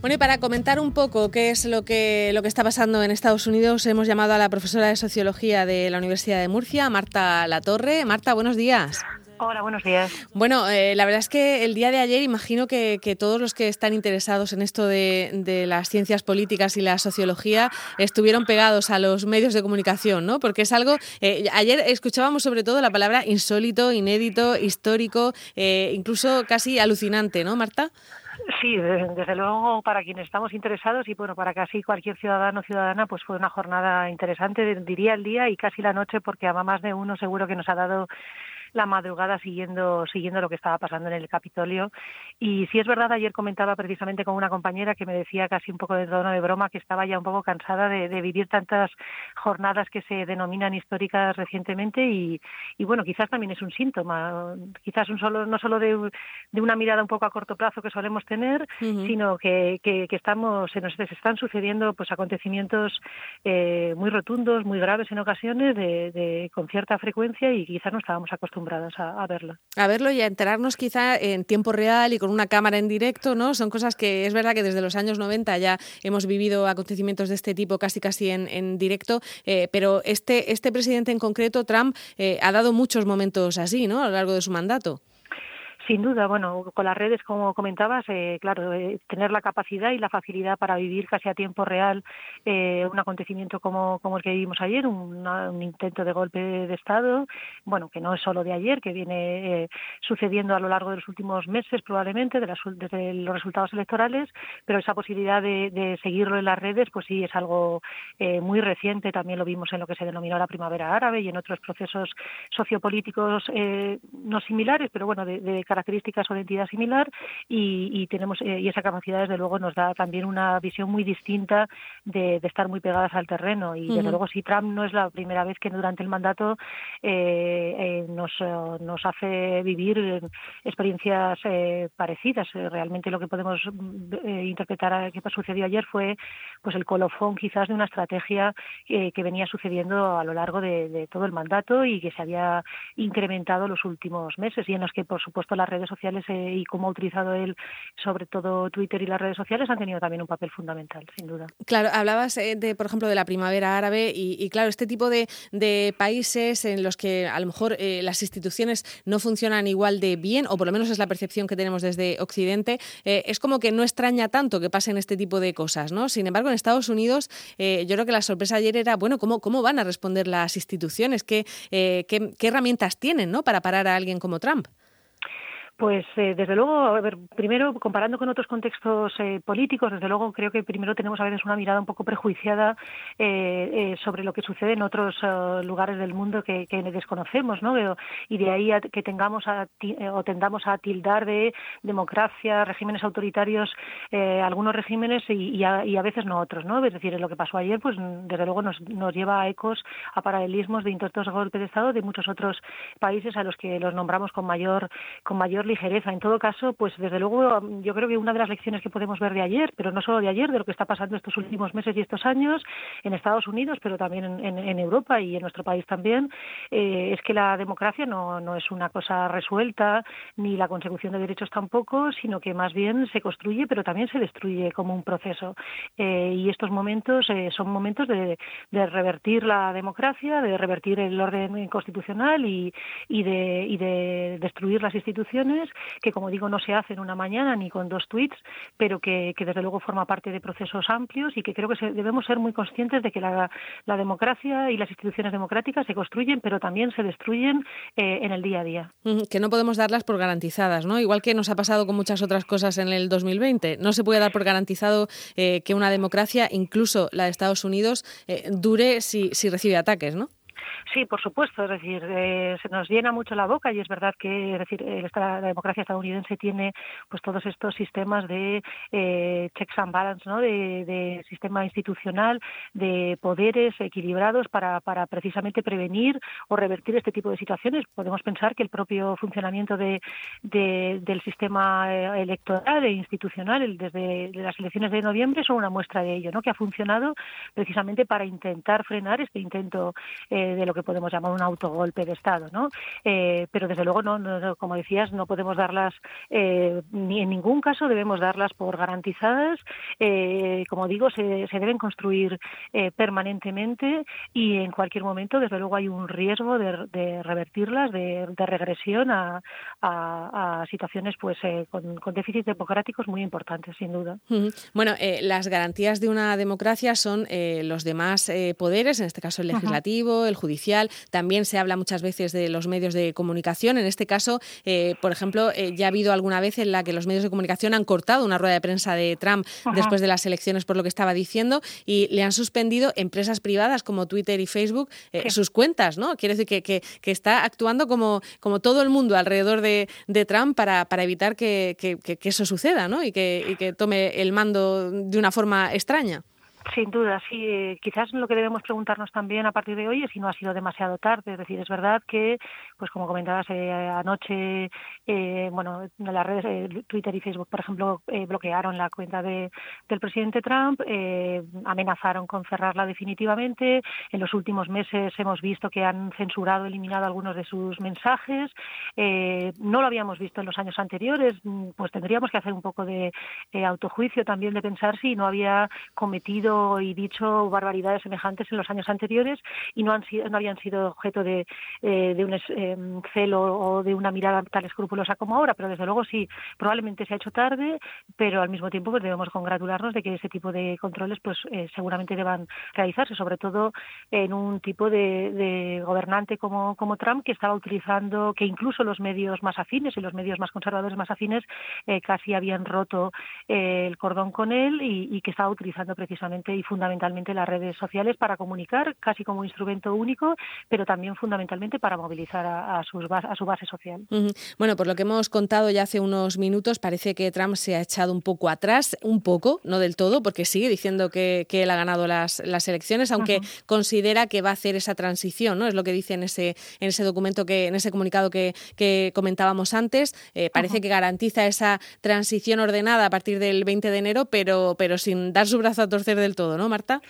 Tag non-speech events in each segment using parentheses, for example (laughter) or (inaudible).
Bueno, y para comentar un poco qué es lo que, lo que está pasando en Estados Unidos, hemos llamado a la profesora de Sociología de la Universidad de Murcia, Marta Latorre. Marta, buenos días. Hola, buenos días. Bueno, eh, la verdad es que el día de ayer imagino que, todos los que están interesados en esto de, las ciencias políticas y la sociología estuvieron pegados a los medios de comunicación, ¿no? Porque es algo, eh, ayer escuchábamos sobre todo la palabra insólito, inédito, histórico, eh, incluso casi alucinante, ¿no, Marta? Sí, desde luego para quienes estamos interesados y bueno, para casi cualquier ciudadano o ciudadana, pues fue una jornada interesante, diría el día y casi la noche, porque a más de uno seguro que nos ha dado la madrugada siguiendo, siguiendo lo que estaba pasando en el Capitolio. Y si es verdad, ayer comentaba precisamente con una compañera que me decía casi un poco de tono de broma que estaba ya un poco cansada de, vivir tantas jornadas que se denominan históricas recientemente y, y, bueno, quizás también es un síntoma, quizás un solo, no solo de, de una mirada un poco a corto plazo que solemos tener, sino que, que, estamos, se nos están sucediendo pues acontecimientos eh, muy rotundos, muy graves en ocasiones, de, de, con cierta frecuencia y quizás no estábamos acostumbrados a, verlo. A verlo y a enterarnos quizá en tiempo real y con una cámara en directo, ¿no? Son cosas que es verdad que desde los años 90 ya hemos vivido acontecimientos de este tipo casi casi en, directo, eh, pero este, este presidente en concreto, Trump, eh, ha dado muchos momentos así, ¿no? A lo largo de su mandato. Sin duda, bueno, con las redes, como comentabas, eh, claro, eh, tener la capacidad y la facilidad para vivir casi a tiempo real eh, un acontecimiento como, como el que vivimos ayer, un, intento de golpe de Estado, bueno, que no es solo de ayer, que viene sucediendo a lo largo de los últimos meses probablemente, de desde los resultados electorales, pero esa posibilidad de, seguirlo en las redes, pues sí, es algo muy reciente, también lo vimos en lo que se denominó la primavera árabe y en otros procesos sociopolíticos no similares, pero bueno, de, de características o de entidad similar y, tenemos eh, y esa capacidad desde luego nos da también una visión muy distinta de, estar muy pegadas al terreno. Y desde luego si Trump no es la primera vez que durante el mandato eh, eh, nos, nos hace vivir experiencias parecidas. Realmente lo que podemos interpretar que sucedió ayer fue pues el colofón quizás de una estrategia que venía sucediendo a lo largo de, de todo el mandato y que se había incrementado los últimos meses y en los que por supuesto las redes sociales eh, y cómo ha utilizado él, sobre todo Twitter y las redes sociales, han tenido también un papel fundamental, sin duda. Claro, hablabas eh, de, por ejemplo, de la primavera árabe y, claro, este tipo de, países en los que a lo mejor eh, las instituciones no funcionan igual de bien, o por lo menos es la percepción que tenemos desde Occidente, es como que no extraña tanto que pasen este tipo de cosas, ¿no? Sin embargo, en Estados Unidos, yo creo que la sorpresa ayer era, bueno, ¿cómo, cómo van a responder las instituciones? ¿Qué, qué, qué herramientas tienen, ¿no? Para parar a alguien como Trump. Pues eh, desde luego, a ver, primero comparando con otros contextos eh, políticos, desde luego creo que primero tenemos a veces una mirada un poco prejuiciada eh, sobre lo que sucede en otros lugares del mundo que, desconocemos, ¿no? Y de ahí que tengamos o tendamos a tildar de democracia, regímenes autoritarios, algunos regímenes y, a, veces no otros, ¿no? Es decir, lo que pasó ayer, pues desde luego nos, nos lleva a ecos, a paralelismos de intentos de golpe de Estado de muchos otros países a los que los nombramos con mayor con mayor ligereza. En todo caso, pues desde luego yo creo que una de las lecciones que podemos ver de ayer, pero no solo de ayer, de lo que está pasando estos últimos meses y estos años en Estados Unidos, pero también en, Europa y en nuestro país también, eh, es que la democracia no, no es una cosa resuelta, ni la consecución de derechos tampoco, sino que más bien se construye, pero también se destruye como un proceso. Eh, y estos momentos eh, son momentos de, revertir la democracia, de revertir el orden constitucional y, de, y de destruir las instituciones que, como digo, no se hace una mañana ni con dos tweets, pero que, desde luego forma parte de procesos amplios y que creo que debemos ser muy conscientes de que la, democracia y las instituciones democráticas se construyen, pero también se destruyen eh, en el día a día. Que no podemos darlas por garantizadas, ¿no? Igual que nos ha pasado con muchas otras cosas en el 2020. No se puede dar por garantizado eh, que una democracia, incluso la de Estados Unidos, eh, dure si, si recibe ataques, ¿no? Sí, por supuesto. Es decir, eh, se nos llena mucho la boca y es verdad que, es decir, la democracia estadounidense tiene pues todos estos sistemas de eh, checks and balance, ¿no? De, sistema institucional, de poderes equilibrados para, para precisamente prevenir o revertir este tipo de situaciones. Podemos pensar que el propio funcionamiento de, del sistema eh, electoral e institucional desde las elecciones de noviembre son una muestra de ello, ¿no? Que ha funcionado precisamente para intentar frenar este intento de lo que podemos llamar un autogolpe de Estado, ¿no? pero desde luego, no, como decías, no podemos darlas, ni en ningún caso debemos darlas por garantizadas. como digo, se, se deben construir permanentemente y en cualquier momento, desde luego, hay un riesgo de, revertirlas, de, regresión a, situaciones pues con, con déficits democráticos muy importantes, sin duda. Bueno, eh, las garantías de una democracia son eh, los demás eh, poderes, en este caso el legislativo, el judicial. También se habla muchas veces de los medios de comunicación. En este caso, por ejemplo, ya ha habido alguna vez en la que los medios de comunicación han cortado una rueda de prensa de Trump después de las elecciones por lo que estaba diciendo y le han suspendido empresas privadas como Twitter y Facebook sus cuentas, ¿no? Quiere decir que, que, que, está actuando como, como todo el mundo alrededor de, de Trump para, para evitar que, que, eso suceda, ¿no? Y que, y que tome el mando de una forma extraña. Sin duda, sí. Eh, quizás lo que debemos preguntarnos también a partir de hoy es si no ha sido demasiado tarde. Es decir, es verdad que, pues como comentabas eh, anoche, eh, bueno, en las redes Twitter y Facebook, por ejemplo, bloquearon la cuenta de, del presidente Trump, amenazaron con cerrarla definitivamente. En los últimos meses hemos visto que han censurado, eliminado algunos de sus mensajes. no lo habíamos visto en los años anteriores. Pues tendríamos que hacer un poco de autojuicio también de pensar si no había cometido y dicho barbaridades semejantes en los años anteriores y no, han sido, no habían sido objeto de, eh, de un em, celo o de una mirada tan escrupulosa como ahora, pero desde luego sí, probablemente se ha hecho tarde, pero al mismo tiempo pues debemos congratularnos de que ese tipo de controles pues eh, seguramente deban realizarse, sobre todo en un tipo de, gobernante como, como Trump que estaba utilizando, que incluso los medios más afines y los medios más conservadores más afines eh, casi habían roto el cordón con él y que estaba utilizando precisamente y fundamentalmente las redes sociales para comunicar casi como instrumento único, pero también fundamentalmente para movilizar a, sus, a su base social. Bueno, por lo que hemos contado ya hace unos minutos, parece que Trump se ha echado un poco atrás, un poco, no del todo, porque sigue diciendo que, que él ha ganado las, las elecciones, aunque considera que va a hacer esa transición, ¿no? Es lo que dice en ese, en ese documento, que en ese comunicado que, que comentábamos antes. Eh, parece que garantiza esa transición ordenada a partir del 20 de enero, pero, pero sin dar su brazo a torcer del todo, ¿no, Marta?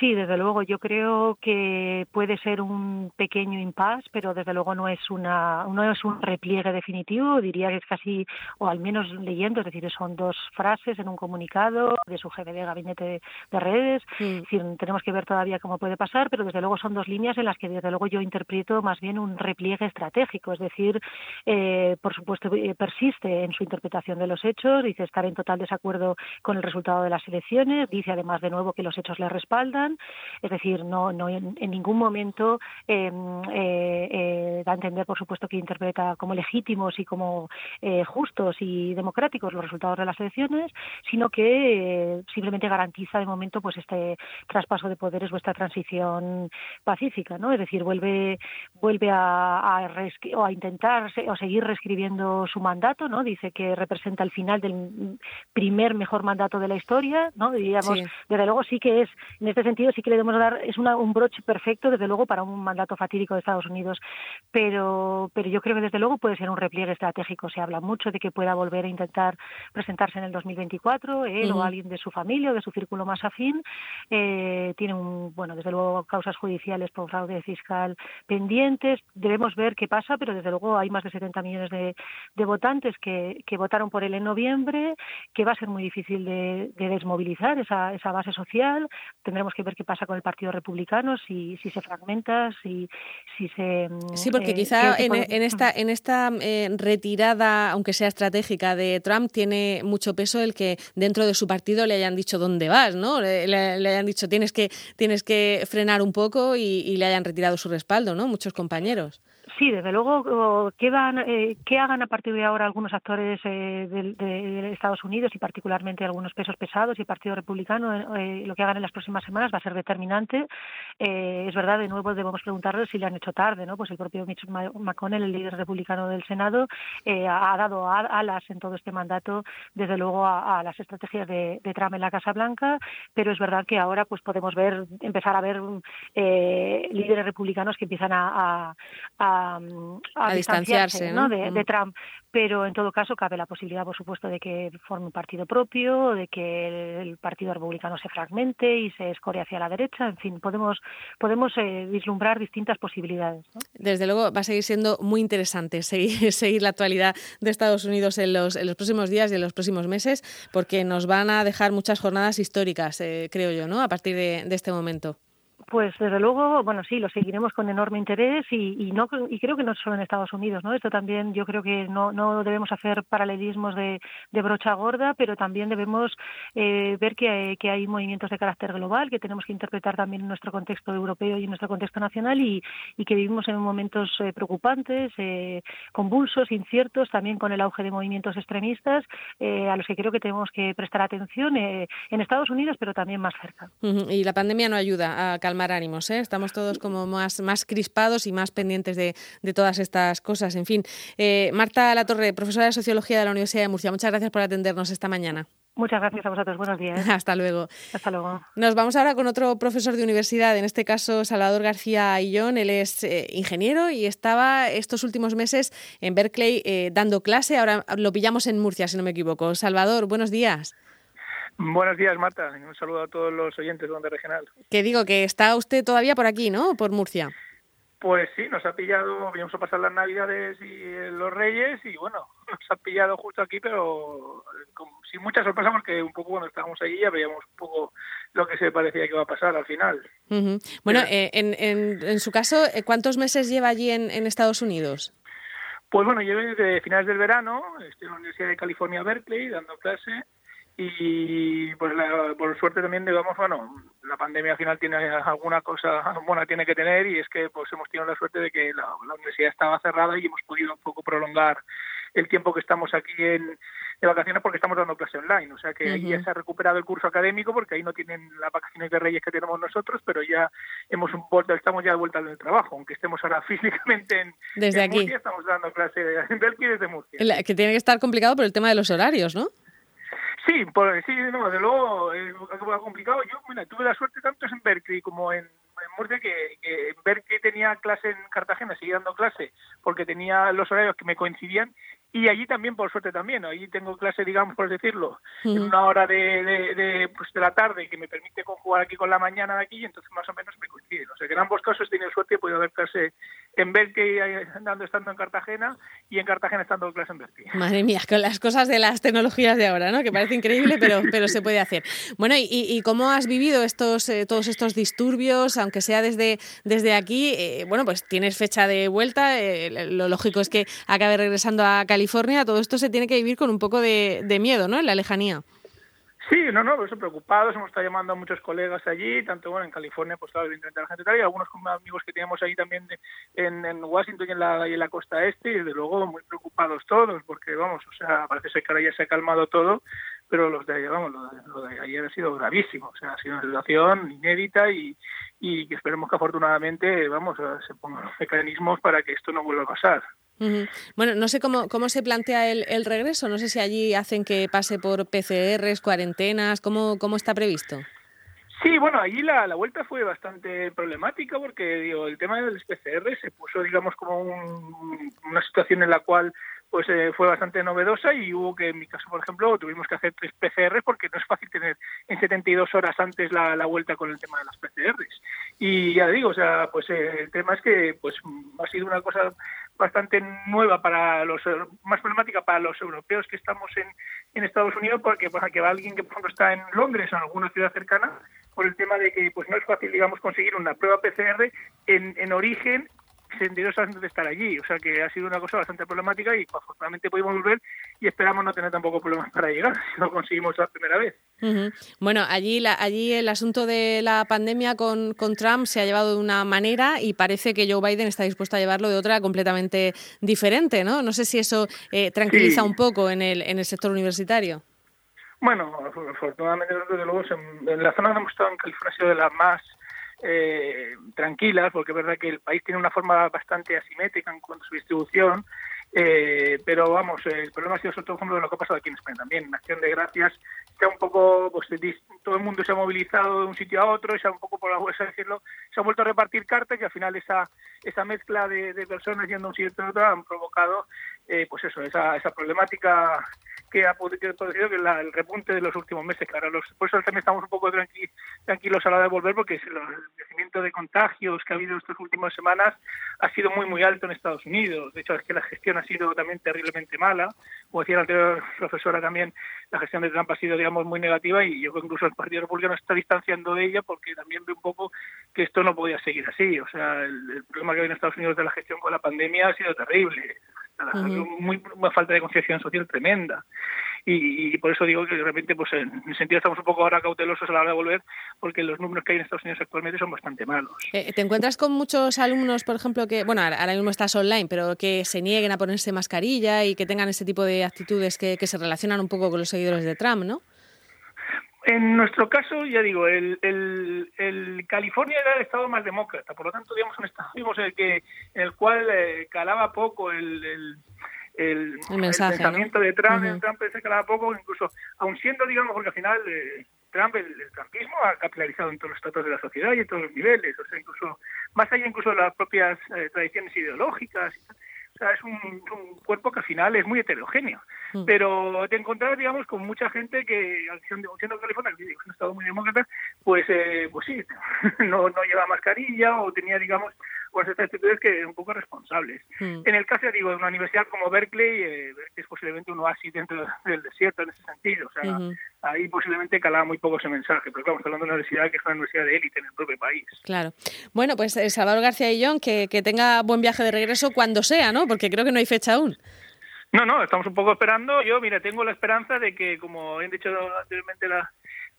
Sí, desde luego. Yo creo que puede ser un pequeño impasse, pero desde luego no es una no es un repliegue definitivo. Diría que es casi, o al menos leyendo, es decir, son dos frases en un comunicado de su jefe de gabinete de redes. Mm. tenemos que ver todavía cómo puede pasar, pero desde luego son dos líneas en las que desde luego yo interpreto más bien un repliegue estratégico. Es decir, eh, por supuesto eh, persiste en su interpretación de los hechos, dice estar en total desacuerdo con el resultado de las elecciones, dice además de nuevo que los hechos le respaldan es decir, no, no en, ningún momento em, eh, eh, da a entender, por supuesto, que interpreta como legítimos y como eh, justos y democráticos los resultados de las elecciones, sino que simplemente garantiza de momento pues este traspaso de poderes o esta transición pacífica, ¿no? Es decir, vuelve vuelve a, a, o a intentar o seguir reescribiendo su mandato, ¿no? Dice que representa el final del primer mejor mandato de la historia, ¿no? Diríamos, desde luego sí que es en este sentido sí que le debemos dar, es un broche perfecto, desde luego, para un mandato fatídico de Estados Unidos, pero, pero yo creo que desde luego puede ser un repliegue estratégico. Se habla mucho de que pueda volver a intentar presentarse en el 2024, él o alguien de su familia o de su círculo más afín. Eh, tiene, un, bueno, desde luego, causas judiciales por fraude fiscal pendientes. Debemos ver qué pasa, pero desde luego hay más de 70 millones de, votantes que, que votaron por él en noviembre, que va a ser muy difícil de, de desmovilizar esa, esa base social. Tendremos que ver qué pasa con el Partido Republicano, si, si se fragmenta, si, si se... Mm, sí, porque eh, quizá en, en, esta, en esta eh, retirada, aunque sea estratégica, de Trump, tiene mucho peso el que dentro de su partido le hayan dicho dónde vas, ¿no? Le, le, hayan dicho tienes que, tienes que frenar un poco y, y le hayan retirado su respaldo, ¿no? Muchos compañeros. Sí, desde luego, ¿qué, van, eh, ¿qué hagan a partir de ahora algunos actores eh, de, Estados Unidos y particularmente algunos pesos pesados y el Partido Republicano? Eh, lo que hagan en las próximas semanas va a ser determinante. Eh, es verdad, de nuevo debemos preguntarle si le han hecho tarde, ¿no? Pues el propio Mitch McConnell, el líder republicano del Senado, ha, dado alas en todo este mandato, desde luego, a, las estrategias de, Trump en la Casa Blanca, pero es verdad que ahora pues podemos ver, empezar a ver líderes republicanos que empiezan a a, distanciarse ¿no? De, de, Trump pero en todo caso cabe la posibilidad, por supuesto, de que forme un partido propio, de que el Partido Republicano se fragmente y se escore hacia la derecha. En fin, podemos, podemos eh, vislumbrar distintas posibilidades. Desde luego va a seguir siendo muy interesante seguir, (laughs) seguir la actualidad de Estados Unidos en los, en los próximos días y en los próximos meses, porque nos van a dejar muchas jornadas históricas, eh, creo yo, ¿no? a partir de este momento. Pues desde luego, bueno, sí, lo seguiremos con enorme interés y, y, no y creo que no solo en Estados Unidos, ¿no? Esto también yo creo que no, no debemos hacer paralelismos de, brocha gorda, pero también debemos eh, ver que que hay movimientos de carácter global que tenemos que interpretar también en nuestro contexto europeo y en nuestro contexto nacional y, y que vivimos en momentos eh, preocupantes, eh, convulsos, inciertos, también con el auge de movimientos extremistas eh, a los que creo que tenemos que prestar atención eh, en Estados Unidos, pero también más cerca. Y la pandemia no ayuda a calmar ánimos. ¿eh? Estamos todos como más, más crispados y más pendientes de, de todas estas cosas. En fin, eh, Marta Latorre, profesora de Sociología de la Universidad de Murcia, muchas gracias por atendernos esta mañana. Muchas gracias a vosotros. Buenos días. (laughs) Hasta luego. Hasta luego. Nos vamos ahora con otro profesor de universidad, en este caso Salvador García Illón. Él es eh, ingeniero y estaba estos últimos meses en Berkeley eh, dando clase. Ahora lo pillamos en Murcia, si no me equivoco. Salvador, buenos días. Buenos días, Marta. Un saludo a todos los oyentes de Onda Regional. Que digo que está usted todavía por aquí, ¿no? Por Murcia. Pues sí, nos ha pillado, vamos a pasar las Navidades y los Reyes y bueno, (laughs) nos ha pillado justo aquí, pero sin mucha sorpresa porque un poco cuando estábamos ahí ya veíamos un poco lo que se parecía que iba a pasar al final. Bueno, eh, en, en, en, su caso, eh, ¿cuántos meses lleva allí en, en Estados Unidos? Pues bueno, llevo desde finales del verano, estoy en la Universidad de California, Berkeley, dando clase y pues la, por suerte también digamos bueno la pandemia al final tiene alguna cosa buena tiene que tener y es que pues hemos tenido la suerte de que la, la universidad estaba cerrada y hemos podido un poco prolongar el tiempo que estamos aquí en de vacaciones porque estamos dando clase online, o sea que uh -huh. ahí ya se ha recuperado el curso académico porque ahí no tienen las vacaciones de Reyes que tenemos nosotros, pero ya hemos vuelto, estamos ya de vuelta en el trabajo, aunque estemos ahora (laughs) físicamente en, desde en aquí. Murcia, estamos dando clase (laughs) en Belki desde Murcia. La, que tiene que estar complicado por el tema de los horarios, ¿no? Sí, por, sí, no, de luego es complicado. Yo, mira, tuve la suerte tanto en Berkeley como en, en Murcia que, que en Berkeley tenía clase en Cartagena, seguía dando clase porque tenía los horarios que me coincidían y allí también por suerte también. Allí tengo clase digamos por decirlo en una hora de, de, de, pues de la tarde que me permite conjugar aquí con la mañana de aquí y entonces más o menos me coinciden. O sea que en ambos casos he tenido suerte he podido dar clase en Berkeley andando estando en Cartagena y en Cartagena estando clase en Berkeley madre mía con las cosas de las tecnologías de ahora no que parece increíble pero (laughs) pero se puede hacer bueno y, y cómo has vivido estos eh, todos estos disturbios aunque sea desde desde aquí eh, bueno pues tienes fecha de vuelta eh, lo lógico es que acabe regresando a California California, todo esto se tiene que vivir con un poco de, de miedo, ¿no? En la lejanía. Sí, no, no, pues preocupados, hemos estado llamando a muchos colegas allí, tanto bueno en California, pues claro, evidentemente la gente tal, y algunos amigos que teníamos ahí también de, en, Washington y en, la, y en la costa este, y desde luego muy preocupados todos, porque vamos, o sea, parece ser que ahora ya se ha calmado todo, pero los de ayer, vamos, lo de, lo de ayer ha sido gravísimo, o sea, ha sido una situación inédita y, y que esperemos que afortunadamente, vamos, se pongan los mecanismos para que esto no vuelva a pasar. Bueno, no sé cómo, cómo se plantea el, el, regreso, no sé si allí hacen que pase por PCRs, cuarentenas, ¿cómo, cómo está previsto? Sí, bueno, allí la, la vuelta fue bastante problemática porque digo, el tema de los PCR se puso, digamos, como un, una situación en la cual pues eh, fue bastante novedosa y hubo que, en mi caso, por ejemplo, tuvimos que hacer tres PCR porque no es fácil tener en 72 horas antes la, la vuelta con el tema de las PCRs. Y ya digo, o sea, pues eh, el tema es que pues ha sido una cosa bastante nueva para los más problemática para los europeos que estamos en, en Estados Unidos porque para que va alguien que por ejemplo está en Londres o en alguna ciudad cercana por el tema de que pues no es fácil digamos conseguir una prueba PCR en, en origen sentidos antes de estar allí. O sea que ha sido una cosa bastante problemática y afortunadamente pudimos volver y esperamos no tener tampoco problemas para llegar, (laughs) si lo conseguimos la primera vez. Uh -huh. Bueno, allí, la, allí el asunto de la pandemia con, con Trump se ha llevado de una manera y parece que Joe Biden está dispuesto a llevarlo de otra completamente diferente, ¿no? No sé si eso eh, tranquiliza sí. un poco en el, en el sector universitario. Bueno, afortunadamente, desde luego, en la zona donde hemos estado en California ha sido de las más eh, tranquilas, porque es verdad que el país tiene una forma bastante asimétrica en cuanto a su distribución, Eh, pero vamos, el problema ha sido sobre todo como lo que ha pasado aquí en España también. En Acción de Gracias está un poco, pues todo el mundo se ha movilizado de un sitio a otro, se ha un poco por la decirlo, se ha vuelto a repartir cartas y al final esa esa mezcla de, personas yendo a un sitio a otro han provocado, eh, pues eso, esa, esa problemática que ha podido que la, el repunte de los últimos meses. Claro, los, por eso también estamos un poco tranquilos a la hora de volver, porque el crecimiento de contagios que ha habido estas últimas semanas ha sido muy, muy alto en Estados Unidos. De hecho, es que la gestión ha sido también terriblemente mala. Como decía la anterior profesora también, la gestión de Trump ha sido, digamos, muy negativa y yo creo incluso el Partido Republicano está distanciando de ella porque también ve un poco que esto no podía seguir así. O sea, el, problema que hay en Estados Unidos de la gestión con la pandemia ha sido terrible muy, una falta de conciencia social tremenda. Y, por eso digo que de repente, pues en ese sentido estamos un poco ahora cautelosos a la hora de volver, porque los números que hay en Estados Unidos actualmente son bastante malos. Eh, ¿Te encuentras con muchos alumnos, por ejemplo, que, bueno, ahora mismo estás online, pero que se nieguen a ponerse mascarilla y que tengan ese tipo de actitudes que, que se relacionan un poco con los seguidores de Trump, ¿no? En nuestro caso, ya digo, el, el, California era el estado más demócrata, por lo tanto, digamos, un estado en el, que, en el cual eh, calaba poco el, el, el, pensamiento de Trump, Trump se calaba poco, incluso, aun siendo, digamos, porque al final eh, Trump, el, trumpismo ha capilarizado en todos los estratos de la sociedad y en todos los niveles, o sea, incluso, más allá incluso de las propias eh, tradiciones ideológicas, o sea, es un, un, cuerpo que al final es muy heterogéneo. Mm. Pero te encontrás, digamos, con mucha gente que, siendo California, que es un estado muy demócrata, pues, eh, pues sí, (laughs) no, no lleva mascarilla o tenía, digamos, pues estas actitudes que son un poco responsables. Mm. En el caso, digo, de una universidad como Berkeley, eh, es posiblemente un oasis dentro del desierto en ese sentido. O sea, ahí posiblemente calaba muy poco ese mensaje. Pero claro, estamos hablando de una universidad que es una universidad de élite en el propio país. Claro. Bueno, pues eh, Salvador García y John, que, que tenga buen viaje de regreso cuando sea, ¿no? Porque creo que no hay fecha aún. No, no, estamos un poco esperando. Yo, mira, tengo la esperanza de que, como han dicho anteriormente la,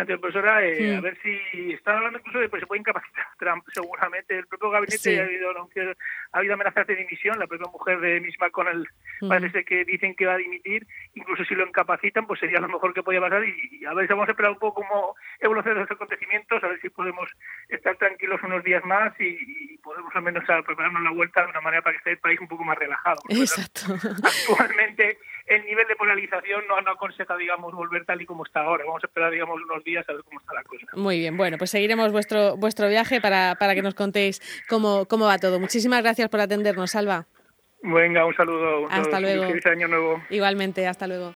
ante profesora, eh, a ver si están hablando incluso de que pues, se puede incapacitar Trump, seguramente. El propio gabinete ha, habido, ha habido amenazas de dimisión, la propia mujer de Miss McConnell parece que dicen que va a dimitir, incluso si lo incapacitan, pues sería lo mejor que podía pasar y, a ver si vamos a esperar un poco cómo evolucionan los acontecimientos, a ver si podemos estar tranquilos unos días más y, podemos al menos prepararnos la vuelta de una manera para que esté el país un poco más relajado. Exacto. Actualmente el nivel de polarización no, no aconseja, digamos, volver tal y como está ahora. Vamos a esperar, digamos, unos días a ver cómo está la cosa. Muy bien, bueno, pues seguiremos vuestro, vuestro viaje para, para que nos contéis cómo, cómo va todo. Muchísimas gracias por atendernos, Salva. Venga, un saludo. Hasta luego. Feliz año nuevo. Igualmente, hasta luego.